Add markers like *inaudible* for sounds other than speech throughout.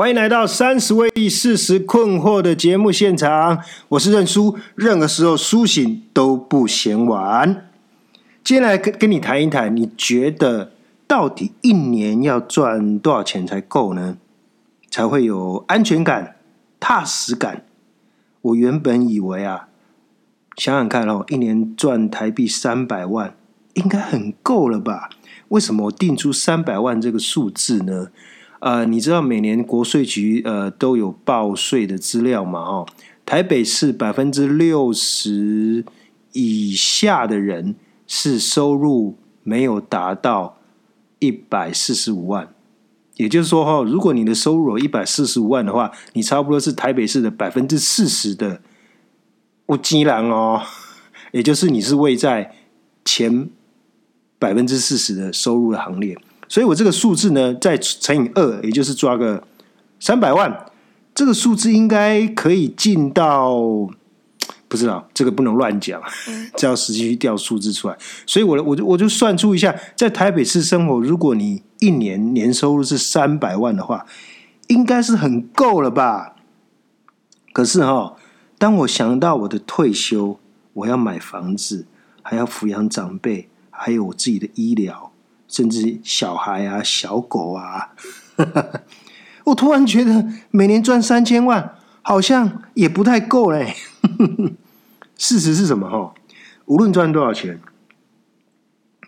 欢迎来到三十位四十困惑的节目现场，我是认输，任何时候苏醒都不嫌晚。今天来跟跟你谈一谈，你觉得到底一年要赚多少钱才够呢？才会有安全感、踏实感？我原本以为啊，想想看哦，一年赚台币三百万，应该很够了吧？为什么我定出三百万这个数字呢？呃，你知道每年国税局呃都有报税的资料嘛？哦，台北市百分之六十以下的人是收入没有达到一百四十五万，也就是说哈，如果你的收入有一百四十五万的话，你差不多是台北市的百分之四十的乌鸡郎哦，*laughs* 也就是你是位在前百分之四十的收入的行列。所以我这个数字呢，再乘以二，也就是抓个三百万，这个数字应该可以进到，不知道这个不能乱讲，这要实际去调数字出来。所以，我我就我就算出一下，在台北市生活，如果你一年年收入是三百万的话，应该是很够了吧？可是哈，当我想到我的退休，我要买房子，还要抚养长辈，还有我自己的医疗。甚至小孩啊、小狗啊，*laughs* 我突然觉得每年赚三千万好像也不太够嘞。*laughs* 事实是什么？哈，无论赚多少钱，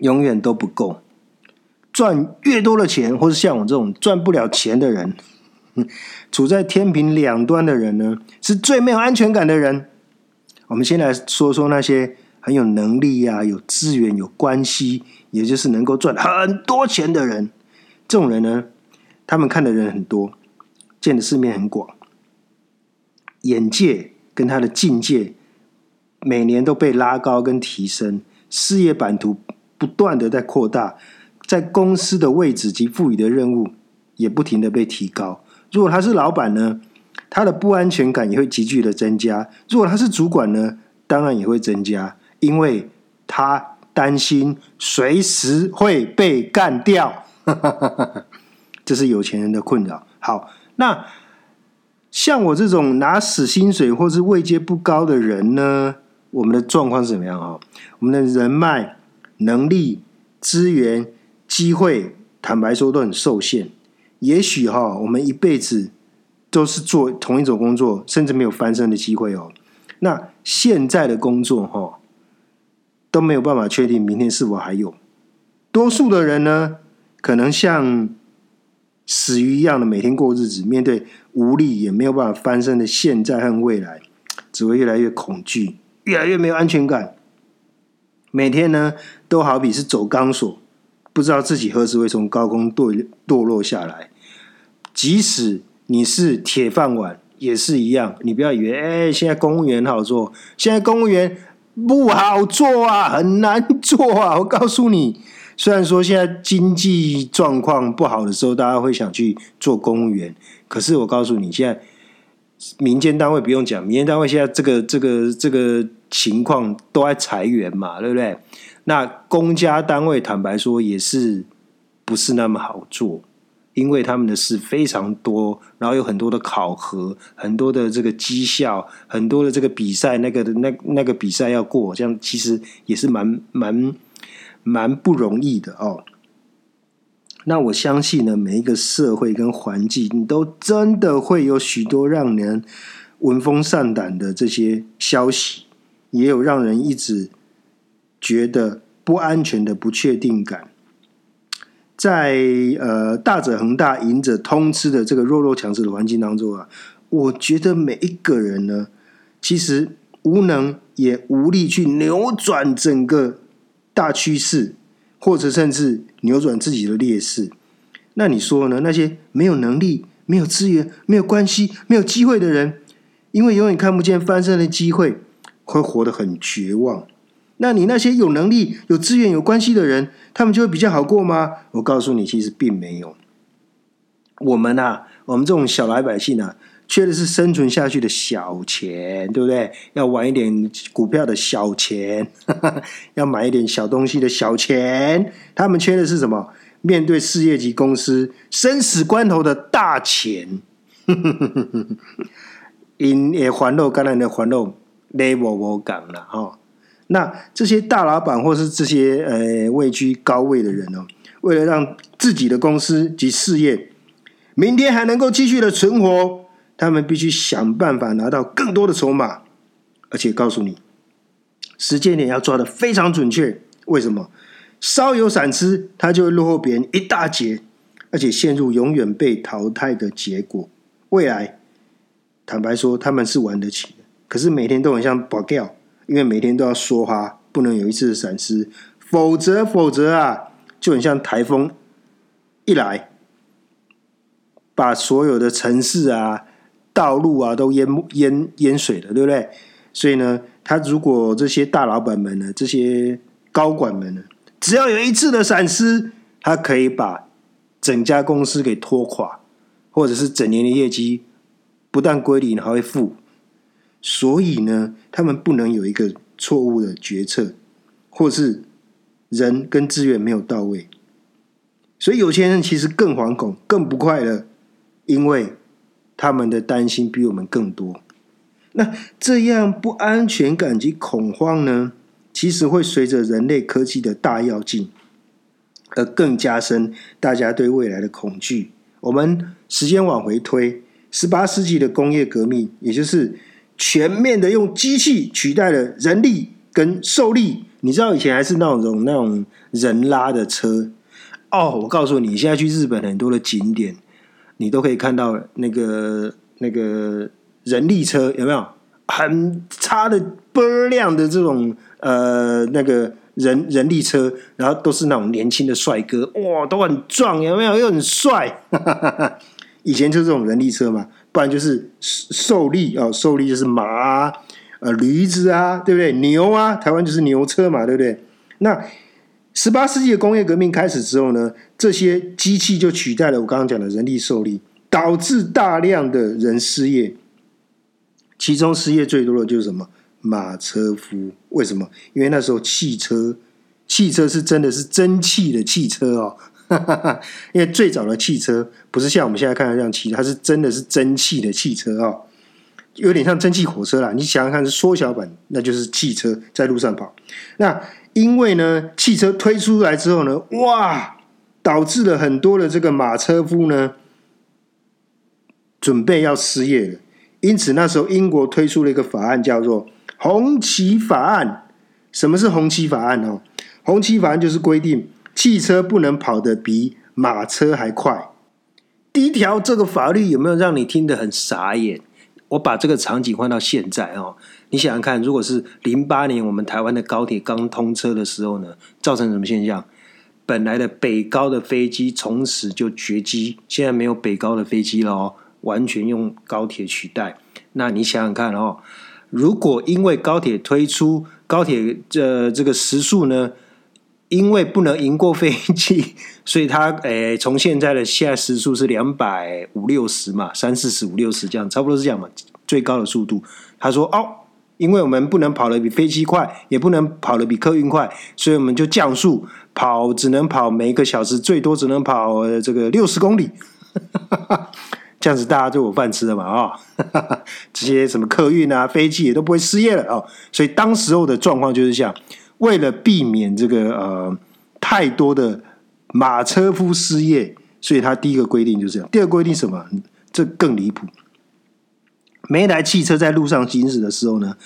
永远都不够。赚越多的钱，或是像我这种赚不了钱的人，*laughs* 处在天平两端的人呢，是最没有安全感的人。我们先来说说那些很有能力呀、有资源、有关系。也就是能够赚很多钱的人，这种人呢，他们看的人很多，见的世面很广，眼界跟他的境界每年都被拉高跟提升，事业版图不断的在扩大，在公司的位置及赋予的任务也不停的被提高。如果他是老板呢，他的不安全感也会急剧的增加；如果他是主管呢，当然也会增加，因为他。担心随时会被干掉，*laughs* 这是有钱人的困扰。好，那像我这种拿死薪水或是位阶不高的人呢？我们的状况是怎么样啊？我们的人脉、能力、资源、机会，坦白说都很受限。也许哈，我们一辈子都是做同一种工作，甚至没有翻身的机会哦。那现在的工作哈？都没有办法确定明天是否还有。多数的人呢，可能像死鱼一样的每天过日子，面对无力也没有办法翻身的现在和未来，只会越来越恐惧，越来越没有安全感。每天呢，都好比是走钢索，不知道自己何时会从高空堕堕落下来。即使你是铁饭碗，也是一样。你不要以为，哎，现在公务员好做，现在公务员。不好做啊，很难做啊！我告诉你，虽然说现在经济状况不好的时候，大家会想去做公务员，可是我告诉你，现在民间单位不用讲，民间单位现在这个这个这个情况都在裁员嘛，对不对？那公家单位坦白说也是不是那么好做。因为他们的事非常多，然后有很多的考核，很多的这个绩效，很多的这个比赛，那个的那那个比赛要过，这样其实也是蛮蛮蛮不容易的哦。那我相信呢，每一个社会跟环境你都真的会有许多让人闻风丧胆的这些消息，也有让人一直觉得不安全的不确定感。在呃大者恒大、赢者通吃的这个弱肉强食的环境当中啊，我觉得每一个人呢，其实无能也无力去扭转整个大趋势，或者甚至扭转自己的劣势。那你说呢？那些没有能力、没有资源、没有关系、没有机会的人，因为永远看不见翻身的机会，会活得很绝望。那你那些有能力、有资源、有关系的人，他们就会比较好过吗？我告诉你，其实并没有。我们啊，我们这种小老百姓啊，缺的是生存下去的小钱，对不对？要玩一点股票的小钱，*laughs* 要买一点小东西的小钱。他们缺的是什么？面对事业级公司生死关头的大钱。*laughs* 因也环路跟人的环路 level 无讲了哈。那这些大老板或是这些呃位居高位的人哦，为了让自己的公司及事业明天还能够继续的存活，他们必须想办法拿到更多的筹码，而且告诉你，时间点要抓的非常准确。为什么？稍有闪失，他就会落后别人一大截，而且陷入永远被淘汰的结果。未来，坦白说，他们是玩得起的，可是每天都很像保钓，因为每天都要说哈，不能有一次的闪失，否则，否则啊，就很像台风一来，把所有的城市啊、道路啊都淹淹淹水了，对不对？所以呢，他如果这些大老板们呢，这些高管们呢？只要有一次的闪失，他可以把整家公司给拖垮，或者是整年的业绩不但归零，还会负。所以呢，他们不能有一个错误的决策，或是人跟资源没有到位。所以有钱人其实更惶恐、更不快乐，因为他们的担心比我们更多。那这样不安全感及恐慌呢？其实会随着人类科技的大跃进，而更加深大家对未来的恐惧。我们时间往回推，十八世纪的工业革命，也就是全面的用机器取代了人力跟受力。你知道以前还是那种那种人拉的车哦。我告诉你，现在去日本很多的景点，你都可以看到那个那个人力车，有没有？很差的波亮的这种。呃，那个人人力车，然后都是那种年轻的帅哥，哇，都很壮，有没有？又很帅。*laughs* 以前就是这种人力车嘛，不然就是受力啊，受力就是马、呃驴子啊，对不对？牛啊，台湾就是牛车嘛，对不对？那十八世纪的工业革命开始之后呢，这些机器就取代了我刚刚讲的人力受力，导致大量的人失业，其中失业最多的就是什么？马车夫为什么？因为那时候汽车，汽车是真的是蒸汽的汽车哦。哈 *laughs* 因为最早的汽车不是像我们现在看的这样汽，它是真的是蒸汽的汽车哦，有点像蒸汽火车啦。你想想看，是缩小版，那就是汽车在路上跑。那因为呢，汽车推出来之后呢，哇，导致了很多的这个马车夫呢，准备要失业了。因此那时候英国推出了一个法案，叫做。红旗法案，什么是红旗法案哦？红旗法案就是规定汽车不能跑得比马车还快。第一条，这个法律有没有让你听得很傻眼？我把这个场景换到现在哦，你想想看，如果是零八年我们台湾的高铁刚通车的时候呢，造成什么现象？本来的北高的飞机从此就绝迹，现在没有北高的飞机了哦，完全用高铁取代。那你想想看哦。如果因为高铁推出高铁这这个时速呢，因为不能赢过飞机，*laughs* 所以他诶从现在的现在时速是两百五六十嘛，三四十五六十这样，差不多是这样嘛，最高的速度。他说哦，因为我们不能跑得比飞机快，也不能跑得比客运快，所以我们就降速跑，只能跑每一个小时最多只能跑这个六十公里。*laughs* 这样子大家就有饭吃了嘛啊！*laughs* 这些什么客运啊、飞机也都不会失业了哦！所以当时候的状况就是这样，为了避免这个呃太多的马车夫失业，所以他第一个规定就是这样。第二个规定什么？这更离谱。每台汽车在路上行驶的时候呢，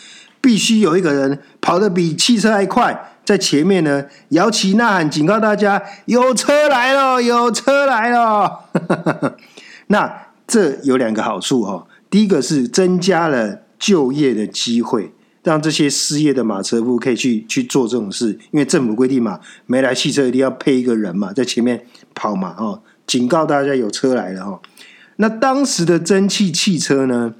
必须有一个人跑得比汽车还快，在前面呢摇旗呐喊，警告大家有车来了，有车来了。*laughs* 那这有两个好处哈，第一个是增加了就业的机会，让这些失业的马车夫可以去去做这种事，因为政府规定嘛，没来汽车一定要配一个人嘛，在前面跑嘛，哦，警告大家有车来了哈。那当时的蒸汽汽车呢，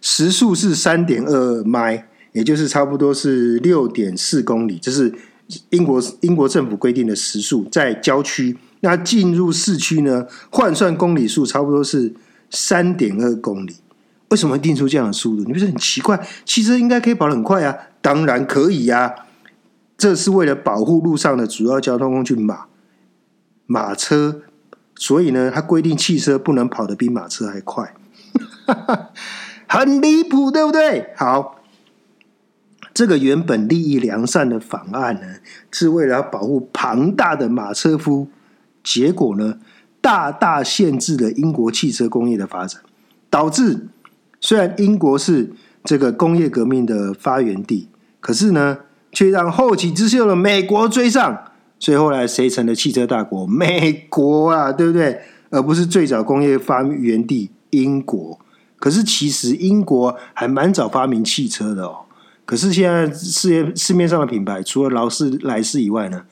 时速是三点二迈，也就是差不多是六点四公里，这是英国英国政府规定的时速，在郊区。那进入市区呢，换算公里数差不多是。三点二公里，为什么定出这样的速度？你不是很奇怪？汽车应该可以跑得很快啊，当然可以呀。这是为了保护路上的主要交通工具马马车，所以呢，它规定汽车不能跑得比马车还快。*laughs* 很离谱，对不对？好，这个原本利益良善的法案呢，是为了要保护庞大的马车夫，结果呢，大大限制了英国汽车工业的发展，导致虽然英国是这个工业革命的发源地，可是呢，却让后起之秀的美国追上。所以后来谁成了汽车大国？美国啊，对不对？而不是最早工业发源地英国。可是其实英国还蛮早发明汽车的哦。可是现在世界市面上的品牌，除了劳斯莱斯以外呢，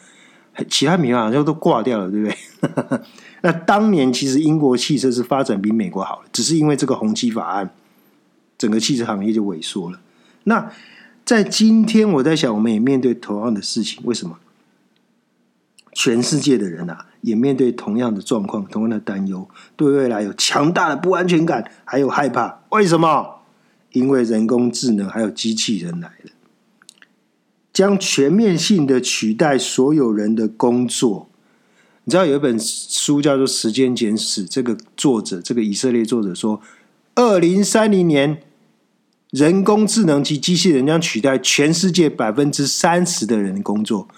其他品牌好像都挂掉了，对不对？*laughs* 那当年其实英国汽车是发展比美国好，只是因为这个红旗法案，整个汽车行业就萎缩了。那在今天，我在想，我们也面对同样的事情，为什么？全世界的人啊，也面对同样的状况，同样的担忧，对未来有强大的不安全感，还有害怕。为什么？因为人工智能还有机器人来了，将全面性的取代所有人的工作。你知道有一本书叫做《时间简史》，这个作者，这个以色列作者说，二零三零年，人工智能及机器人将取代全世界百分之三十的人工作。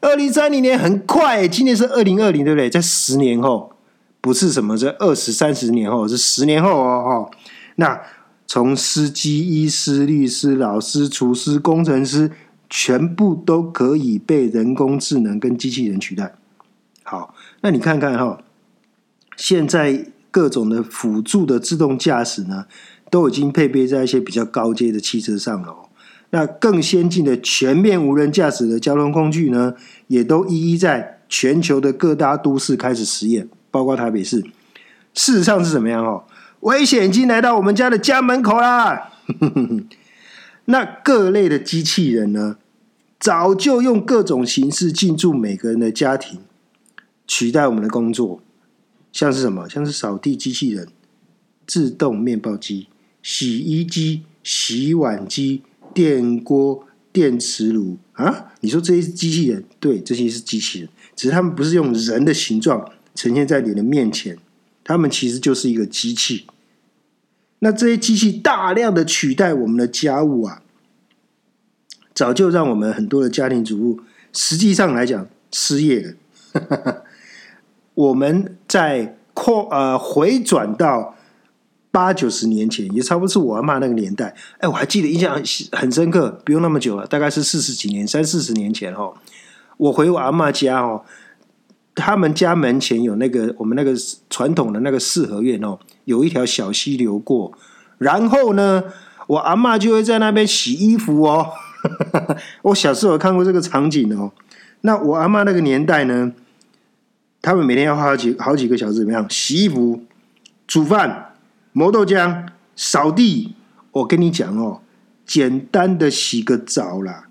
二零三零年很快，今年是二零二零，对不对？在十年后，不是什么在二十三十年后，是十年后哦。哦，那从司机、医师、律师、老师、厨师、工程师，全部都可以被人工智能跟机器人取代。好，那你看看哈，现在各种的辅助的自动驾驶呢，都已经配备在一些比较高阶的汽车上了。那更先进的全面无人驾驶的交通工具呢，也都一一在全球的各大都市开始实验，包括台北市。事实上是怎么样哦？危险已经来到我们家的家门口啦！*laughs* 那各类的机器人呢，早就用各种形式进驻每个人的家庭，取代我们的工作。像是什么？像是扫地机器人、自动面包机、洗衣机、洗碗机。电锅、电磁炉啊！你说这些机器人，对，这些是机器人，只是他们不是用人的形状呈现在你的面前，他们其实就是一个机器。那这些机器大量的取代我们的家务啊，早就让我们很多的家庭主妇，实际上来讲失业了。*laughs* 我们在扩呃回转到。八九十年前，也差不多是我阿妈那个年代。哎，我还记得印象很深刻，不用那么久了，大概是四十几年、三四十年前哦。我回我阿妈家哦，他们家门前有那个我们那个传统的那个四合院哦，有一条小溪流过。然后呢，我阿妈就会在那边洗衣服哦。*laughs* 我小时候看过这个场景哦。那我阿妈那个年代呢，他们每天要花好几好几个小时怎么样洗衣服、煮饭。磨豆浆、扫地，我跟你讲哦，简单的洗个澡啦，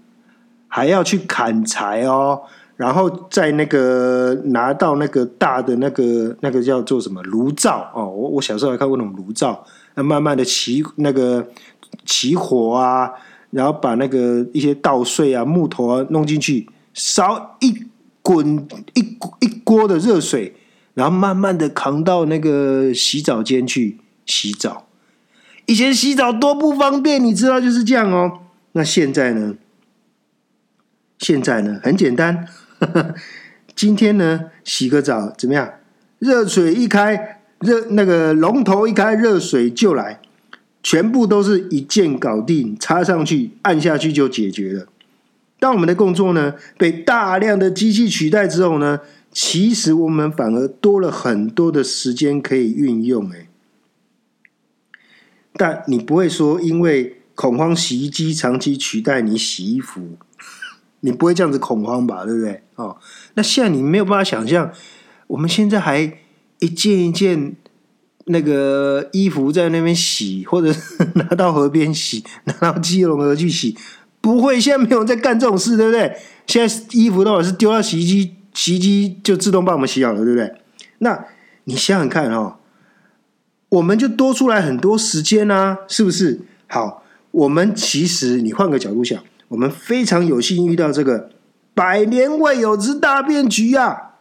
还要去砍柴哦，然后在那个拿到那个大的那个那个叫做什么炉灶哦，我我小时候还看过那种炉灶，那慢慢的起那个起火啊，然后把那个一些稻穗啊、木头啊弄进去，烧一滚一一锅的热水，然后慢慢的扛到那个洗澡间去。洗澡，以前洗澡多不方便，你知道就是这样哦。那现在呢？现在呢？很简单，*laughs* 今天呢，洗个澡怎么样？热水一开，热那个龙头一开，热水就来，全部都是一键搞定，插上去，按下去就解决了。当我们的工作呢被大量的机器取代之后呢，其实我们反而多了很多的时间可以运用，哎。但你不会说，因为恐慌洗衣机长期取代你洗衣服，你不会这样子恐慌吧？对不对？哦，那现在你没有办法想象，我们现在还一件一件那个衣服在那边洗，或者拿到河边洗，拿到基隆河去洗，不会。现在没有人在干这种事，对不对？现在衣服都是丢到洗衣机，洗衣机就自动帮我们洗好了，对不对？那你想想看哦。我们就多出来很多时间啊，是不是？好，我们其实你换个角度想，我们非常有幸遇到这个百年未有之大变局啊！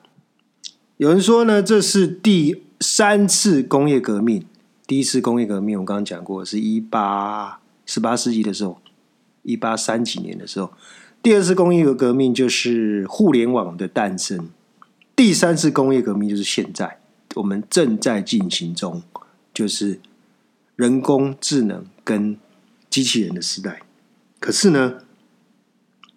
有人说呢，这是第三次工业革命，第一次工业革命，我刚刚讲过，是一八十八世纪的时候，一八三几年的时候。第二次工业革命就是互联网的诞生，第三次工业革命就是现在我们正在进行中，就是人工智能跟机器人的时代。可是呢，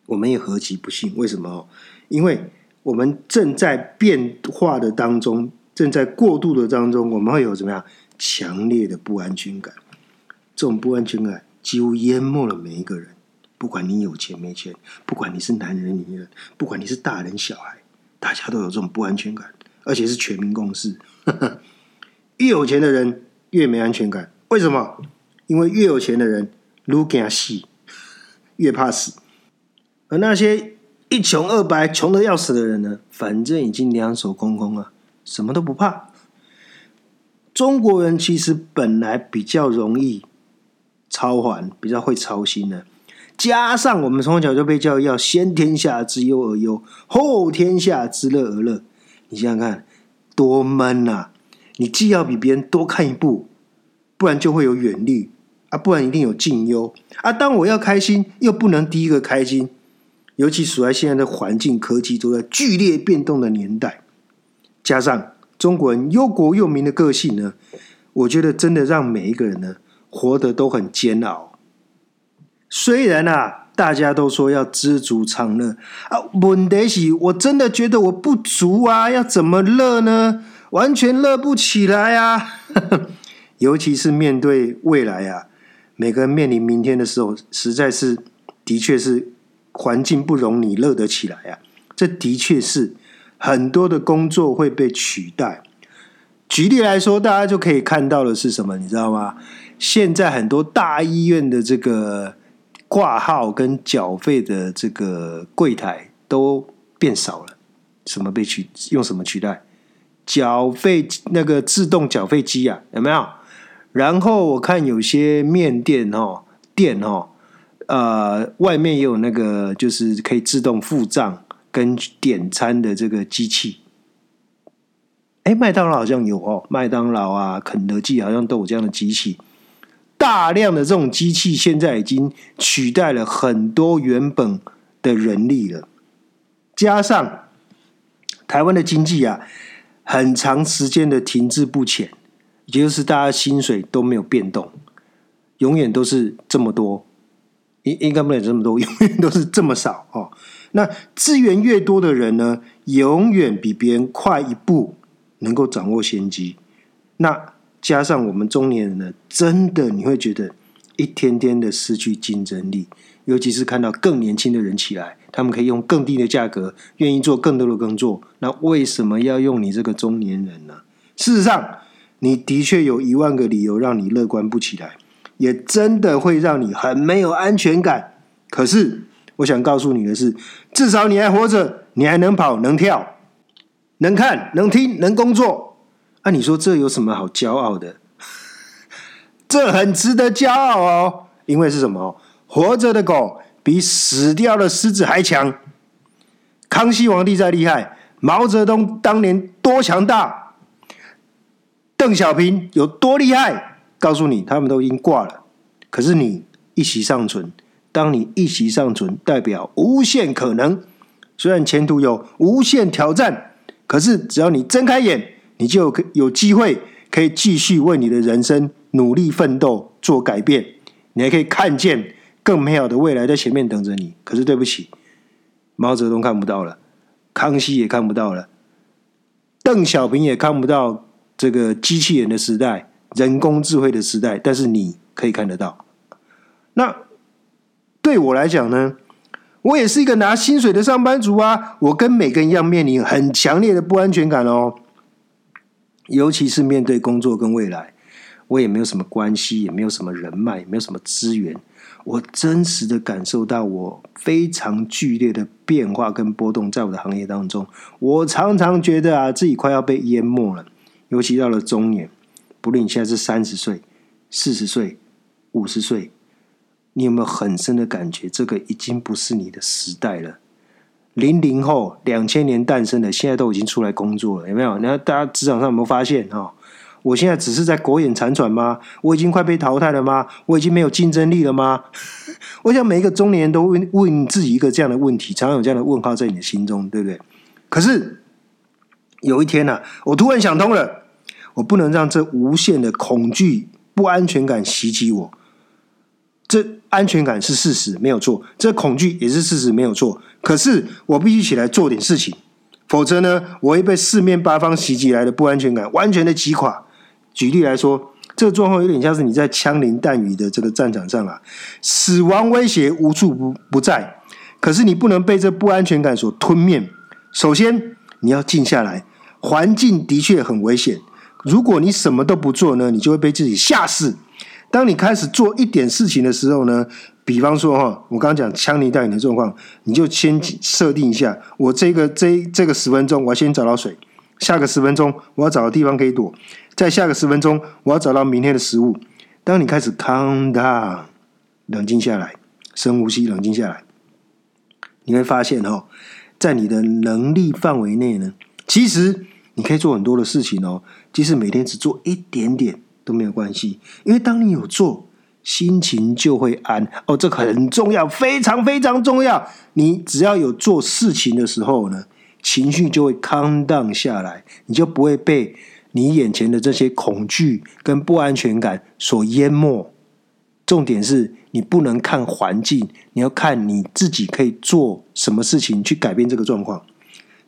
我们也何其不幸？为什么？因为我们正在变化的当中，正在过渡的当中，我们会有怎么样强烈的不安全感？这种不安全感几乎淹没了每一个人。不管你有钱没钱，不管你是男人女人，不管你是大人小孩，大家都有这种不安全感，而且是全民共识。*laughs* 一有钱的人越没安全感，为什么？因为越有钱的人越惊死，越怕死。而那些一穷二白、穷的要死的人呢？反正已经两手空空了，什么都不怕。中国人其实本来比较容易操还，比较会操心的。加上我们从小就被教育要先天下之忧而忧，后天下之乐而乐。你想想看，多闷呐！你既要比别人多看一步，不然就会有远虑啊，不然一定有近忧啊。当我要开心，又不能第一个开心。尤其处在现在的环境、科技都在剧烈变动的年代，加上中国人忧国忧民的个性呢，我觉得真的让每一个人呢活得都很煎熬。虽然啊，大家都说要知足常乐啊，问题是我真的觉得我不足啊，要怎么乐呢？完全乐不起来啊！*laughs* 尤其是面对未来啊，每个人面临明天的时候，实在是的确是环境不容你乐得起来啊。这的确是很多的工作会被取代。举例来说，大家就可以看到的是什么？你知道吗？现在很多大医院的这个。挂号跟缴费的这个柜台都变少了，什么被取用什么取代？缴费那个自动缴费机啊，有没有？然后我看有些面店哦，店哦，呃，外面也有那个就是可以自动付账跟点餐的这个机器。哎，麦当劳好像有哦，麦当劳啊、肯德基好像都有这样的机器。大量的这种机器现在已经取代了很多原本的人力了，加上台湾的经济啊，很长时间的停滞不前，也就是大家薪水都没有变动，永远都是这么多，应应该不能这么多，*laughs* 永远都是这么少哦。那资源越多的人呢，永远比别人快一步，能够掌握先机。那加上我们中年人呢，真的你会觉得一天天的失去竞争力，尤其是看到更年轻的人起来，他们可以用更低的价格，愿意做更多的工作，那为什么要用你这个中年人呢？事实上，你的确有一万个理由让你乐观不起来，也真的会让你很没有安全感。可是，我想告诉你的是，至少你还活着，你还能跑、能跳、能看、能听、能工作。那你说这有什么好骄傲的？*laughs* 这很值得骄傲哦，因为是什么？活着的狗比死掉的狮子还强。康熙皇帝再厉害，毛泽东当年多强大，邓小平有多厉害？告诉你，他们都已经挂了。可是你一息尚存，当你一息尚存，代表无限可能。虽然前途有无限挑战，可是只要你睁开眼。你就有有机会可以继续为你的人生努力奋斗做改变，你还可以看见更美好的未来在前面等着你。可是对不起，毛泽东看不到了，康熙也看不到了，邓小平也看不到这个机器人的时代、人工智慧的时代，但是你可以看得到。那对我来讲呢，我也是一个拿薪水的上班族啊，我跟每个人一样面临很强烈的不安全感哦。尤其是面对工作跟未来，我也没有什么关系，也没有什么人脉，也没有什么资源。我真实的感受到我非常剧烈的变化跟波动，在我的行业当中，我常常觉得啊，自己快要被淹没了。尤其到了中年，不论你现在是三十岁、四十岁、五十岁，你有没有很深的感觉？这个已经不是你的时代了。零零后，两千年诞生的，现在都已经出来工作了，有没有？那大家职场上有没有发现？哈，我现在只是在苟延残喘吗？我已经快被淘汰了吗？我已经没有竞争力了吗？*laughs* 我想每一个中年人都问问自己一个这样的问题，常常有这样的问号在你的心中，对不对？可是有一天呢、我突然想通了，我不能让这无限的恐惧、不安全感袭击我。这安全感是事实，没有错；这恐惧也是事实，没有错。可是我必须起来做点事情，否则呢，我会被四面八方袭击来的不安全感完全的击垮。举例来说，这个状况有点像是你在枪林弹雨的这个战场上啊，死亡威胁无处不不在，可是你不能被这不安全感所吞灭。首先，你要静下来，环境的确很危险。如果你什么都不做呢，你就会被自己吓死。当你开始做一点事情的时候呢，比方说哈，我刚刚讲枪林弹雨的状况，你就先设定一下，我这个这这个十分钟，我先找到水；下个十分钟，我要找个地方可以躲；再下个十分钟，我要找到明天的食物。当你开始 calm down，冷静下来，深呼吸，冷静下来，你会发现哈，在你的能力范围内呢，其实你可以做很多的事情哦。即使每天只做一点点都没有关系，因为当你有做，心情就会安哦。这很重要，非常非常重要。你只要有做事情的时候呢，情绪就会 calm down 下来，你就不会被你眼前的这些恐惧跟不安全感所淹没。重点是你不能看环境，你要看你自己可以做什么事情去改变这个状况。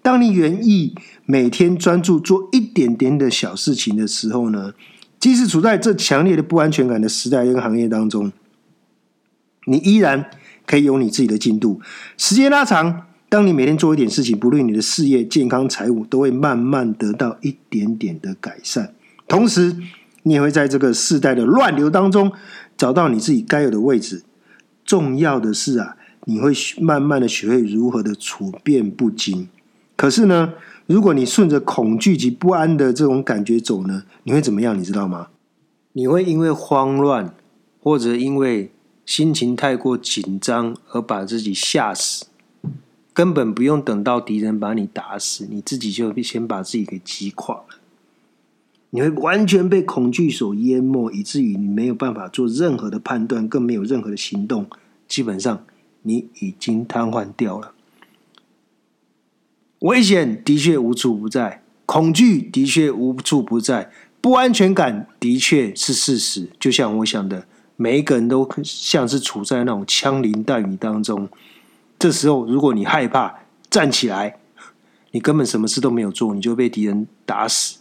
当你愿意每天专注做一点点的小事情的时候呢，即使处在这强烈的不安全感的时代跟行业当中，你依然可以有你自己的进度。时间拉长，当你每天做一点事情，不论你的事业、健康、财务，都会慢慢得到一点点的改善。同时，你也会在这个世代的乱流当中找到你自己该有的位置。重要的是啊，你会慢慢的学会如何的处变不惊。可是呢，如果你顺着恐惧及不安的这种感觉走呢，你会怎么样？你知道吗？你会因为慌乱，或者因为心情太过紧张而把自己吓死，根本不用等到敌人把你打死，你自己就先把自己给击垮了。你会完全被恐惧所淹没，以至于你没有办法做任何的判断，更没有任何的行动。基本上，你已经瘫痪掉了。危险的确无处不在，恐惧的确无处不在，不安全感的确是事实。就像我想的，每一个人都像是处在那种枪林弹雨当中。这时候，如果你害怕，站起来，你根本什么事都没有做，你就被敌人打死。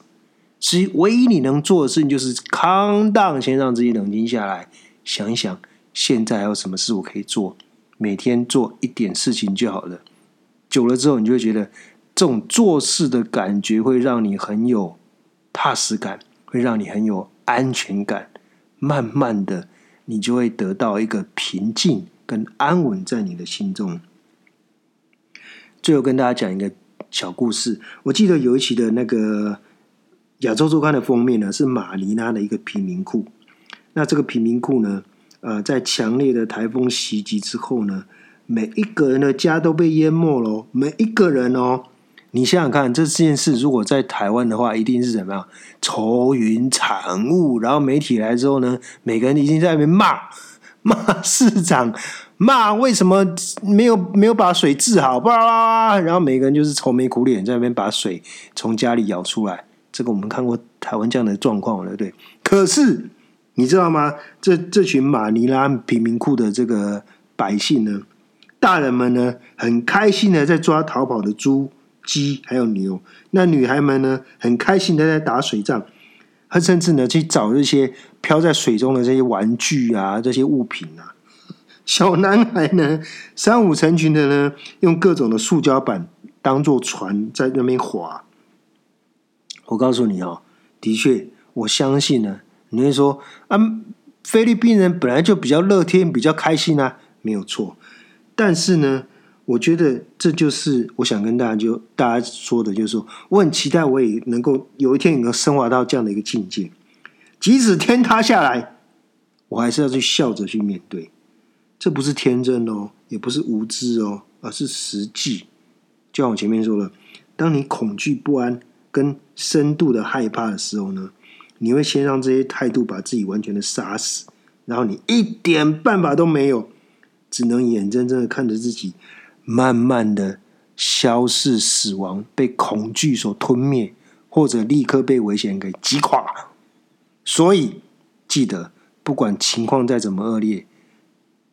所以，唯一你能做的事情就是康荡，先让自己冷静下来，想一想，现在还有什么事我可以做？每天做一点事情就好了。久了之后，你就会觉得这种做事的感觉会让你很有踏实感，会让你很有安全感。慢慢的，你就会得到一个平静跟安稳在你的心中。最后跟大家讲一个小故事，我记得有一期的那个。亚洲周刊的封面呢是马尼拉的一个贫民窟。那这个贫民窟呢，呃，在强烈的台风袭击之后呢，每一个人的家都被淹没了。每一个人哦，你想想看，这件事如果在台湾的话，一定是怎么样？愁云惨雾。然后媒体来之后呢，每个人已经在那边骂骂市长，骂为什么没有没有把水治好，巴拉巴拉。然后每个人就是愁眉苦脸，在那边把水从家里舀出来。这个我们看过台湾这样的状况，对不对？可是你知道吗？这这群马尼拉贫民窟的这个百姓呢，大人们呢很开心的在抓逃跑的猪、鸡还有牛，那女孩们呢很开心的在打水仗，他甚至呢去找这些漂在水中的这些玩具啊、这些物品啊。小男孩呢三五成群的呢，用各种的塑胶板当做船在那边划。我告诉你哦，的确，我相信呢。你会说啊，菲律宾人本来就比较乐天，比较开心啊，没有错。但是呢，我觉得这就是我想跟大家就大家说的，就是说，我很期待我也能够有一天能够升华到这样的一个境界。即使天塌下来，我还是要去笑着去面对。这不是天真哦，也不是无知哦，而是实际。就像我前面说了，当你恐惧不安。跟深度的害怕的时候呢，你会先让这些态度把自己完全的杀死，然后你一点办法都没有，只能眼睁睁的看着自己慢慢的消逝、死亡，被恐惧所吞灭，或者立刻被危险给击垮。所以记得，不管情况再怎么恶劣，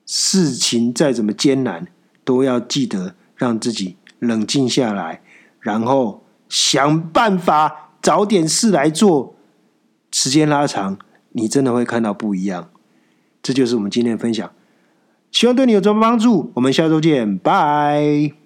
事情再怎么艰难，都要记得让自己冷静下来，然后想办法找点事来做。时间拉长，你真的会看到不一样。这就是我们今天的分享，希望对你有什么帮助。我们下周见，拜。